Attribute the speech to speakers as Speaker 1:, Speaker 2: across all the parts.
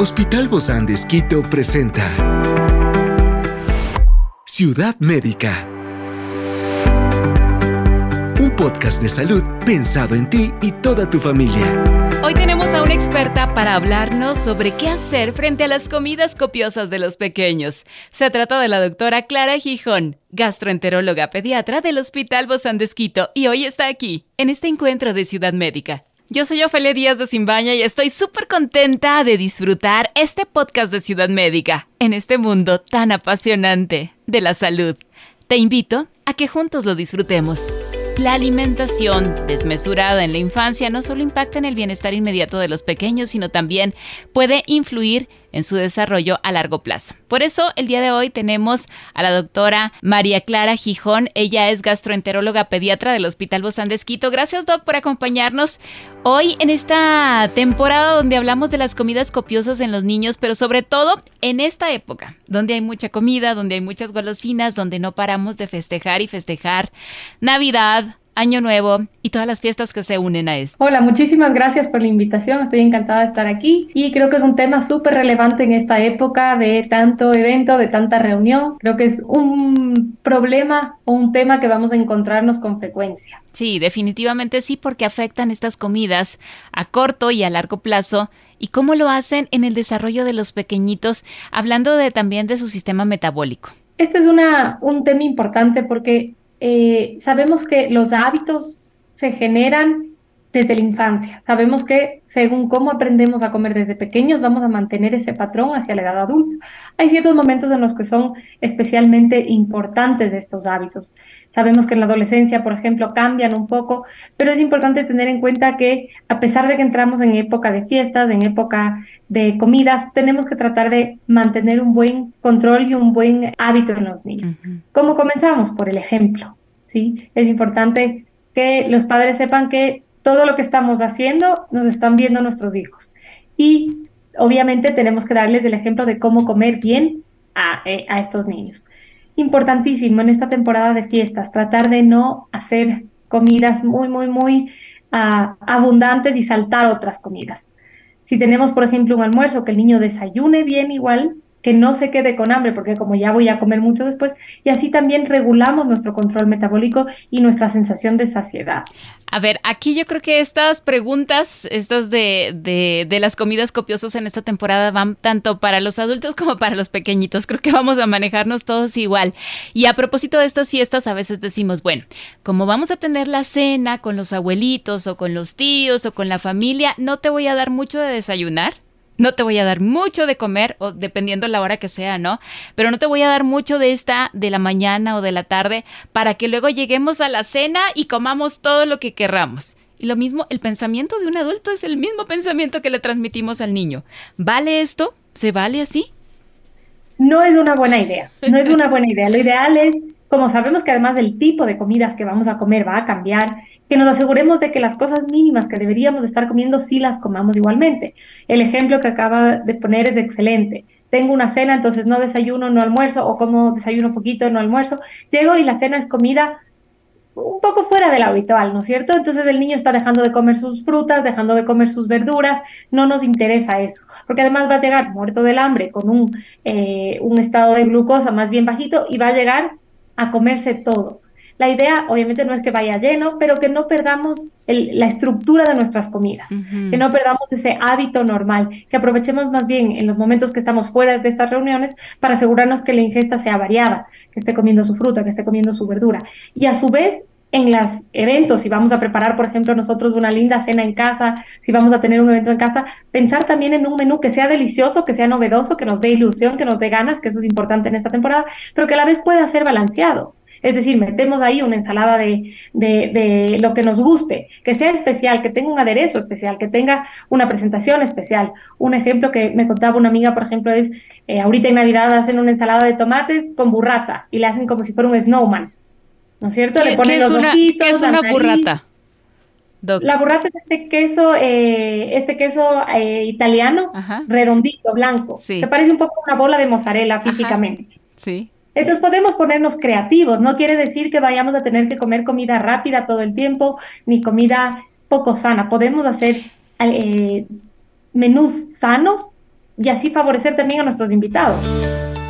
Speaker 1: Hospital Bozán de Esquito presenta Ciudad Médica. Un podcast de salud pensado en ti y toda tu familia.
Speaker 2: Hoy tenemos a una experta para hablarnos sobre qué hacer frente a las comidas copiosas de los pequeños. Se trata de la doctora Clara Gijón, gastroenteróloga pediatra del Hospital Bozán de Esquito, y hoy está aquí, en este encuentro de Ciudad Médica. Yo soy Ofelia Díaz de Simbaña y estoy súper contenta de disfrutar este podcast de Ciudad Médica en este mundo tan apasionante de la salud. Te invito a que juntos lo disfrutemos. La alimentación desmesurada en la infancia no solo impacta en el bienestar inmediato de los pequeños, sino también puede influir en su desarrollo a largo plazo. Por eso, el día de hoy tenemos a la doctora María Clara Gijón. Ella es gastroenteróloga pediatra del Hospital Bozán de Esquito. Gracias, Doc, por acompañarnos hoy en esta temporada donde hablamos de las comidas copiosas en los niños, pero sobre todo en esta época, donde hay mucha comida, donde hay muchas golosinas, donde no paramos de festejar y festejar Navidad, Año Nuevo y todas las fiestas que se unen a esto.
Speaker 3: Hola, muchísimas gracias por la invitación. Estoy encantada de estar aquí y creo que es un tema súper relevante en esta época de tanto evento, de tanta reunión. Creo que es un problema o un tema que vamos a encontrarnos con frecuencia.
Speaker 2: Sí, definitivamente sí, porque afectan estas comidas a corto y a largo plazo y cómo lo hacen en el desarrollo de los pequeñitos, hablando de, también de su sistema metabólico.
Speaker 3: Este es una, un tema importante porque eh, sabemos que los hábitos se generan desde la infancia. Sabemos que según cómo aprendemos a comer desde pequeños, vamos a mantener ese patrón hacia la edad adulta. Hay ciertos momentos en los que son especialmente importantes estos hábitos. Sabemos que en la adolescencia, por ejemplo, cambian un poco, pero es importante tener en cuenta que a pesar de que entramos en época de fiestas, en época de comidas, tenemos que tratar de mantener un buen control y un buen hábito en los niños. ¿Cómo comenzamos? Por el ejemplo. ¿sí? Es importante que los padres sepan que todo lo que estamos haciendo nos están viendo nuestros hijos. Y obviamente tenemos que darles el ejemplo de cómo comer bien a, eh, estos niños. Importantísimo en esta temporada de fiestas, tratar de no hacer comidas muy, muy, muy ah, abundantes y saltar otras comidas. Si tenemos, por ejemplo, un almuerzo, que el niño desayune bien igual, que no se quede con hambre, porque como ya voy a comer mucho después, y así también regulamos nuestro control metabólico y nuestra sensación de saciedad.
Speaker 2: A ver, aquí yo creo que estas preguntas, estas de, de, de, las comidas copiosas en esta temporada van tanto para los adultos como para los pequeñitos. Creo que vamos a manejarnos todos igual. Y a propósito de estas fiestas, a veces decimos, bueno, como vamos a tener la cena con los abuelitos o con los tíos o con la familia, no te voy a dar mucho de desayunar no te voy a dar mucho de comer, o dependiendo la hora que sea, ¿no? Pero no te voy a dar mucho de esta de la mañana o de la tarde para que luego lleguemos a la cena y comamos todo lo que querramos. Y lo mismo, el pensamiento de un adulto es el mismo pensamiento que le transmitimos al niño. ¿Vale esto? ¿Se vale así?
Speaker 3: No es una buena idea, no es una buena idea. Lo ideal es, como sabemos que además el tipo de comidas que vamos a comer va a cambiar, que nos aseguremos de que las cosas mínimas que deberíamos estar comiendo sí las comamos igualmente. El ejemplo que acaba de poner es excelente. Tengo una cena, entonces no desayuno, no almuerzo, o como desayuno poquito, no almuerzo. Llego y la cena es comida un poco fuera de lo habitual, ¿no es cierto? Entonces el niño está dejando de comer sus frutas, dejando de comer sus verduras, no nos interesa eso, porque además va a llegar muerto del hambre con un, eh, un estado de glucosa más bien bajito y va a llegar a comerse todo. La idea, obviamente, no es que vaya lleno, pero que no perdamos la estructura de nuestras comidas, que no perdamos ese hábito normal, que aprovechemos más bien en los momentos que estamos fuera de estas reuniones para asegurarnos que la ingesta sea variada, que esté comiendo su fruta, que esté comiendo su verdura. Y a su vez, en los eventos, si vamos a preparar, por ejemplo, nosotros una linda cena en casa, si vamos a tener un evento en casa, pensar también en un menú que sea delicioso, que sea novedoso, que nos dé ilusión, que nos dé ganas, que eso es importante en esta temporada, pero que a la vez pueda ser balanceado. Es decir, metemos ahí una ensalada de, de, lo que nos guste, que sea especial, que tenga un aderezo especial, que tenga una presentación especial. Un ejemplo que me contaba una amiga, por ejemplo, es eh, ahorita en Navidad hacen una ensalada de tomates con burrata y la hacen como si fuera un snowman. ¿No es cierto? Le ponen los
Speaker 2: una, ¿Qué es una burrata?
Speaker 3: La burrata es este queso, eh, este queso eh, italiano, redondito, blanco. Se parece un poco a una bola de mozzarella físicamente.
Speaker 2: Sí.
Speaker 3: Entonces podemos ponernos creativos, no quiere decir que vayamos a tener que comer comida rápida todo el tiempo, ni comida poco sana. Podemos hacer eh, menús sanos y así favorecer también a nuestros invitados.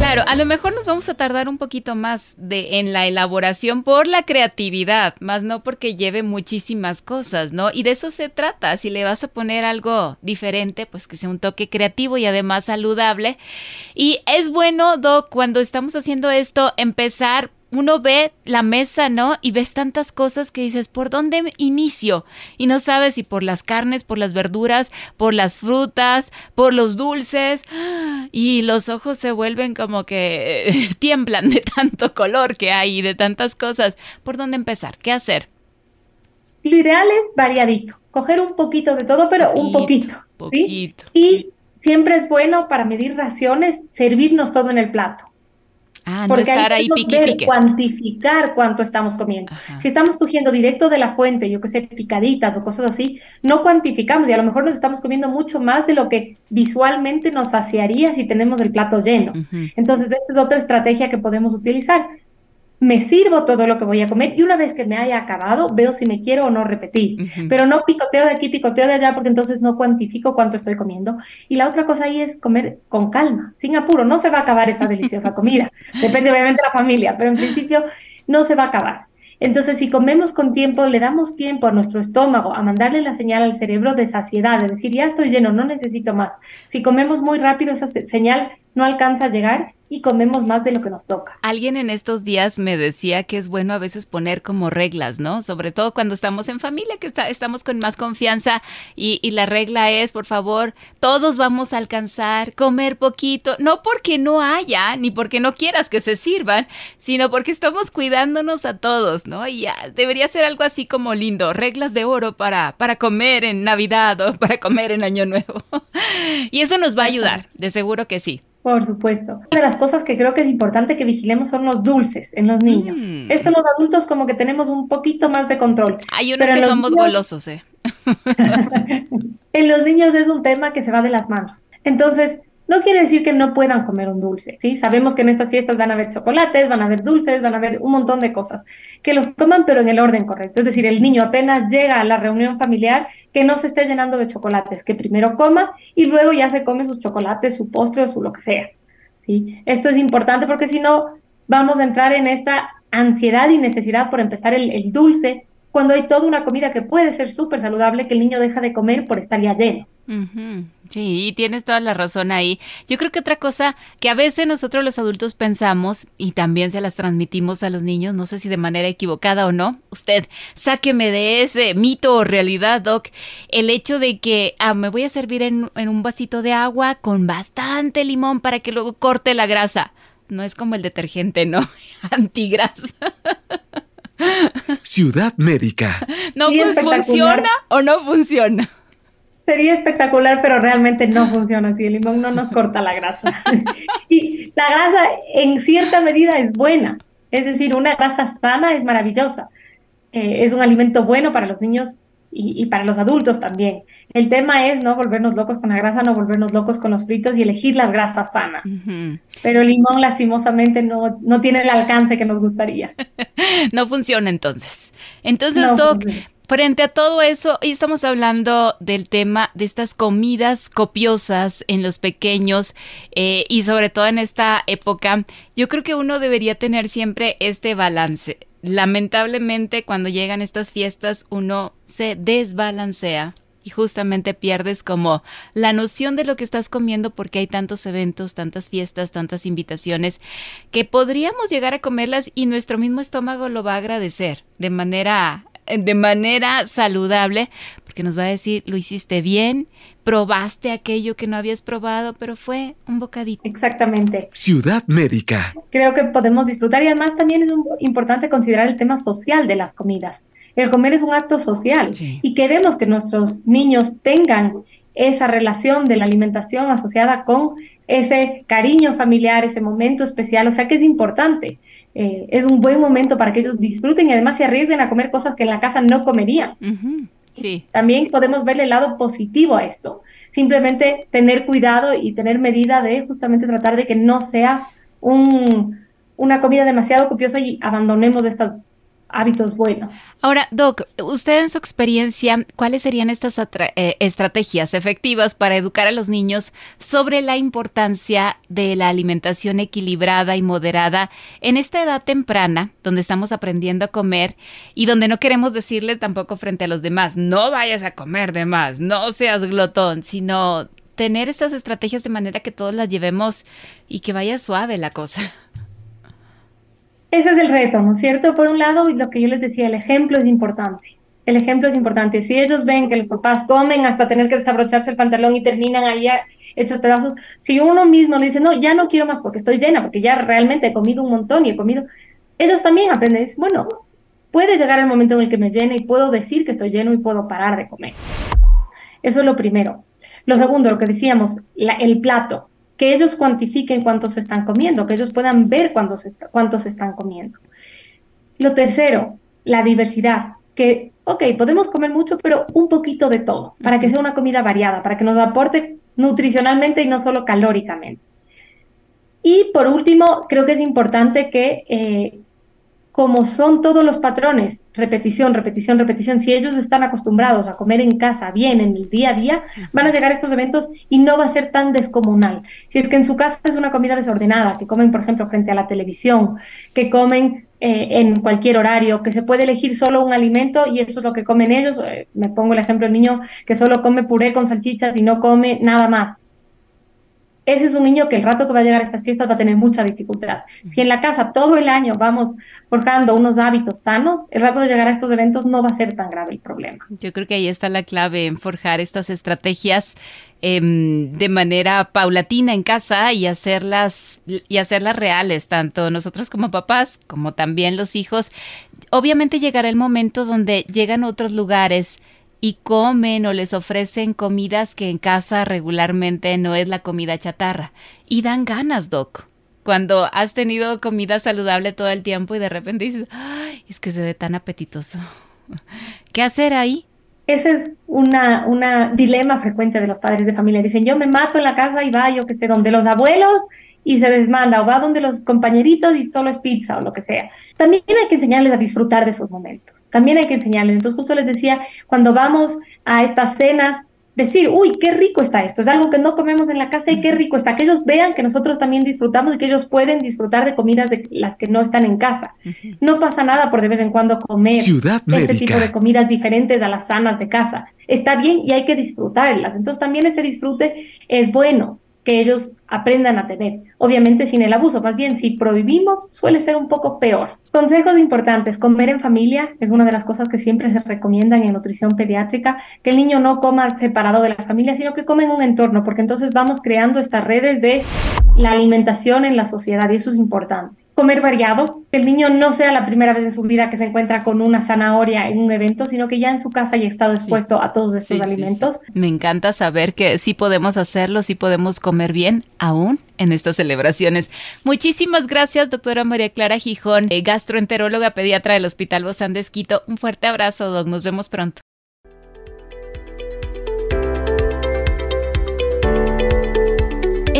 Speaker 2: Claro, a lo mejor nos vamos a tardar un poquito más de, en la elaboración por la creatividad, más no porque lleve muchísimas cosas, ¿no? Y de eso se trata. Si le vas a poner algo diferente, pues que sea un toque creativo y además saludable. Y es bueno, Doc, cuando estamos haciendo esto, empezar uno ve la mesa, ¿no? Y ves tantas cosas que dices, ¿por dónde inicio? Y no sabes si por las carnes, por las verduras, por las frutas, por los dulces. Y los ojos se vuelven como que tiemblan de tanto color que hay y de tantas cosas. ¿Por dónde empezar? ¿Qué hacer?
Speaker 3: Lo ideal es variadito, coger un poquito de todo, pero un poquito. poquito. Y siempre es bueno para medir raciones servirnos todo en el plato.
Speaker 2: Ah, Porque no estar ahí, pique,
Speaker 3: cuantificar cuánto estamos comiendo. Si estamos cogiendo directo de la fuente, yo que sé, picaditas o cosas así, no cuantificamos y a lo mejor nos estamos comiendo mucho más de lo que visualmente nos saciaría si tenemos el plato lleno. Entonces, esta es otra estrategia que podemos utilizar me sirvo todo lo que voy a comer y una vez que me haya acabado, veo si me quiero o no repetir. Pero no picoteo de aquí, picoteo de allá, porque entonces no cuantifico cuánto estoy comiendo. Y la otra cosa ahí es comer con calma, sin apuro. No se va a acabar esa deliciosa comida. Depende obviamente de la familia, pero en principio no se va a acabar. Entonces, si comemos con tiempo, le damos tiempo a nuestro estómago a mandarle la señal al cerebro de saciedad, de decir, ya estoy lleno, no necesito más. Si comemos muy rápido, esa señal no alcanza a llegar y comemos más de lo que nos toca.
Speaker 2: Alguien en estos días me decía que es bueno a veces poner como reglas, ¿no? Sobre todo cuando estamos en familia, que estamos con más confianza y, la regla es, por favor, todos vamos a alcanzar, comer poquito, no porque no haya, ni porque no quieras que se sirvan, sino porque estamos cuidándonos a todos, ¿no? Y debería ser algo así como lindo, reglas de oro para, para comer en Navidad o para comer en Año Nuevo. y eso nos va a ayudar, de seguro que sí.
Speaker 3: Por supuesto. Una de las cosas que creo que es importante que vigilemos son los dulces en los niños. Mm. Esto los adultos como que tenemos un poquito más de control.
Speaker 2: Hay unos que somos golosos, ¿eh?
Speaker 3: en los niños es un tema que se va de las manos. Entonces, no quiere decir que no puedan comer un dulce, ¿sí? Sabemos que en estas fiestas van a haber chocolates, van a haber dulces, van a haber un montón de cosas. Que los coman, pero en el orden correcto. Es decir, el niño apenas llega a la reunión familiar, que no se esté llenando de chocolates, que primero coma y luego ya se come sus chocolates, su postre o su lo que sea, ¿sí? Esto es importante porque si no, vamos a entrar en esta ansiedad y necesidad por empezar el, el dulce cuando hay toda una comida que puede ser súper saludable que el niño deja de comer por estar ya lleno.
Speaker 2: Sí, tienes toda la razón ahí. Yo creo que otra cosa que a veces nosotros los adultos pensamos y también se las transmitimos a los niños, no sé si de manera equivocada o no, usted sáqueme de ese mito o realidad, Doc, el hecho de que ah, me voy a servir en, en un vasito de agua con bastante limón para que luego corte la grasa. No es como el detergente, ¿no? Antigrasa.
Speaker 1: Ciudad Médica.
Speaker 2: ¿No funciona o no funciona?
Speaker 3: Sería espectacular, pero realmente no funciona así. El limón no nos corta la grasa. y la grasa en cierta medida es buena. Es decir, una grasa sana es maravillosa. Eh, es un alimento bueno para los niños y, para los adultos también. El tema es no volvernos locos con la grasa, no volvernos locos con los fritos y elegir las grasas sanas. Pero el limón lastimosamente no, no tiene el alcance que nos gustaría.
Speaker 2: no funciona entonces. Entonces, Doc, frente a todo eso, hoy estamos hablando del tema de estas comidas copiosas en los pequeños eh, y sobre todo en esta época. Yo creo que uno debería tener siempre este balance lamentablemente cuando llegan estas fiestas uno se desbalancea y justamente pierdes como la noción de lo que estás comiendo porque hay tantos eventos, tantas fiestas, tantas invitaciones que podríamos llegar a comerlas y nuestro mismo estómago lo va a agradecer de manera de manera saludable, porque nos va a decir, lo hiciste bien, probaste aquello que no habías probado, pero fue un bocadito.
Speaker 3: Exactamente.
Speaker 1: Ciudad médica.
Speaker 3: Creo que podemos disfrutar y además también es importante considerar el tema social de las comidas. El comer es un acto social y queremos que nuestros niños tengan esa relación de la alimentación asociada con ese cariño familiar, ese momento especial, o sea que es importante. Eh, es un buen momento para que ellos disfruten y además se arriesguen a comer cosas que en la casa no comerían.
Speaker 2: Sí.
Speaker 3: También podemos verle el lado positivo a esto. Simplemente tener cuidado y tener medida de justamente tratar de que no sea un, una comida demasiado copiosa y abandonemos estas hábitos buenos.
Speaker 2: Ahora, Doc, usted en su experiencia, ¿cuáles serían estas eh, estrategias efectivas para educar a los niños sobre la importancia de la alimentación equilibrada y moderada en esta edad temprana, donde estamos aprendiendo a comer y donde no queremos decirles tampoco frente a los demás, no vayas a comer de más, no seas glotón, sino tener estas estrategias de manera que todos las llevemos y que vaya suave la cosa?
Speaker 3: Ese es el reto, ¿no es cierto? Por un lado, lo que yo les decía, el ejemplo es importante. El ejemplo es importante. Si ellos ven que los papás comen hasta tener que desabrocharse el pantalón y terminan ahí hechos pedazos, si uno mismo le dice, no, ya no quiero más porque estoy llena, porque ya realmente he comido un montón y he comido, ellos también aprenden. bueno, puede llegar el momento en el que me llene y puedo decir que estoy lleno y puedo parar de comer. Eso es lo primero. Lo segundo, lo que decíamos, el plato que ellos cuantifiquen cuántos están comiendo, que ellos puedan ver cuántos, cuántos están comiendo. Lo tercero, la diversidad, que, ok, podemos comer mucho, pero un poquito de todo, para que sea una comida variada, para que nos aporte nutricionalmente y no solo calóricamente. Y por último, creo que es importante que eh, como son todos los patrones, repetición, repetición, repetición, si ellos están acostumbrados a comer en casa bien en el día a día, van a llegar estos eventos y no va a ser tan descomunal. Si es que en su casa es una comida desordenada, que comen, por ejemplo, frente a la televisión, que comen eh, en cualquier horario, que se puede elegir solo un alimento y eso es lo que comen ellos. Eh, me pongo el ejemplo del niño que solo come puré con salchichas y no come nada más ese es un niño que el rato que va a llegar a estas fiestas va a tener mucha dificultad. Si en la casa todo el año vamos forjando unos hábitos sanos, el rato de llegar a estos eventos no va a ser tan grave el problema.
Speaker 2: Yo creo que ahí está la clave en forjar estas estrategias em, de manera paulatina en casa y hacerlas y hacerlas reales, tanto nosotros como papás como también los hijos. Obviamente llegará el momento donde llegan otros lugares y comen o les ofrecen comidas que en casa regularmente no es la comida chatarra. Y dan ganas, Doc. Cuando has tenido comida saludable todo el tiempo y de repente dices, Ay, es que se ve tan apetitoso. ¿Qué hacer ahí?
Speaker 3: Ese es una, una dilema frecuente de los padres de familia. Dicen, yo me mato en la casa y va, yo que sé, donde los abuelos y se desmanda o va donde los compañeritos y solo es pizza o lo que sea. También hay que enseñarles a disfrutar de esos momentos. También hay que enseñarles. Entonces justo les decía, cuando vamos a estas cenas, decir, uy, qué rico está esto, es algo que no comemos en la casa y qué rico está, que ellos vean que nosotros también disfrutamos y que ellos pueden disfrutar de comidas de las que no están en casa. No pasa nada por de vez en cuando comer este tipo de comidas diferentes a las sanas de casa. Está bien y hay que disfrutarlas. Entonces también ese disfrute es bueno que ellos aprendan a tener. Obviamente sin el abuso, más bien si prohibimos suele ser un poco peor. Consejos importantes, comer en familia es una de las cosas que siempre se recomiendan en nutrición pediátrica, que el niño no coma separado de la familia, sino que come en un entorno, porque entonces vamos creando estas redes de la alimentación en la sociedad y eso es importante comer variado, que el niño no sea la primera vez en su vida que se encuentra con una zanahoria en un evento, sino que ya en su casa haya estado expuesto a todos estos alimentos.
Speaker 2: Me encanta saber que sí podemos hacerlo, sí podemos comer bien aún en estas celebraciones. Muchísimas gracias, doctora María Clara Gijón, eh, gastroenteróloga pediatra del Hospital Bozán de Esquito. Un fuerte abrazo, doc. Nos vemos pronto.